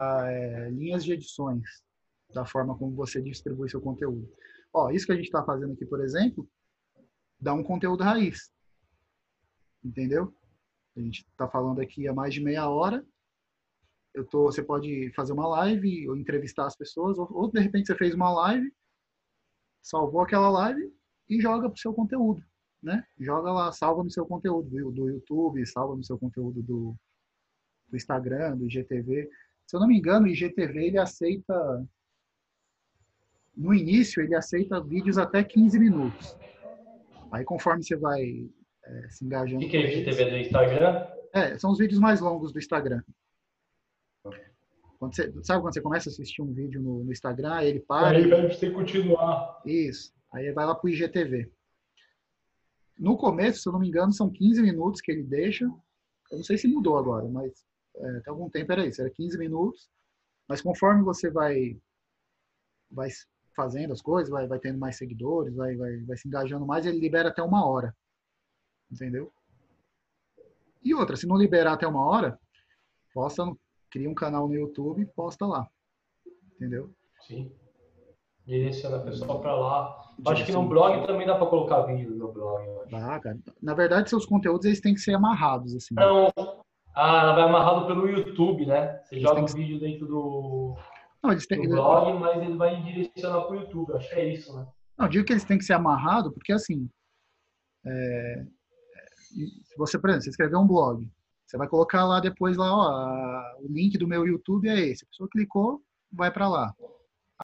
É, linhas de edições da forma como você distribui seu conteúdo. Ó, isso que a gente está fazendo aqui, por exemplo, dá um conteúdo raiz. Entendeu? A gente está falando aqui há mais de meia hora. Eu tô, você pode fazer uma live ou entrevistar as pessoas, ou, ou de repente você fez uma live, salvou aquela live e joga para o seu conteúdo, né? Joga lá, salva no seu conteúdo do, do YouTube, salva no seu conteúdo do, do Instagram, do IGTV. Se eu não me engano, o IGTV ele aceita no início ele aceita vídeos até 15 minutos. Aí conforme você vai é, se engajando. O que, é IGTV do Instagram? É, são os vídeos mais longos do Instagram. Quando você, sabe quando você começa a assistir um vídeo no, no Instagram, ele para. Aí vai você continuar. Isso. Aí vai lá para o IGTV. No começo, se eu não me engano, são 15 minutos que ele deixa. Eu não sei se mudou agora, mas é, até algum tempo era isso, era 15 minutos. Mas conforme você vai, vai fazendo as coisas, vai, vai tendo mais seguidores, vai, vai, vai se engajando mais, ele libera até uma hora. Entendeu? E outra, se não liberar até uma hora, posta, cria um canal no YouTube e posta lá. Entendeu? Sim. Direciona a pessoa para lá. Acho que no blog também dá para colocar vídeo no blog. Ah, cara. Na verdade, seus conteúdos eles têm que ser amarrados. Assim. Não. Ah, vai amarrado pelo YouTube, né? Você eles joga o que... vídeo dentro do, não, eles têm... do blog, mas ele vai direcionar para o YouTube. Acho que é isso, né? Não, digo que eles têm que ser amarrados, porque assim. É... Se você, por exemplo, você escrever um blog, você vai colocar lá depois lá, ó, o link do meu YouTube é esse. A pessoa clicou, vai para lá.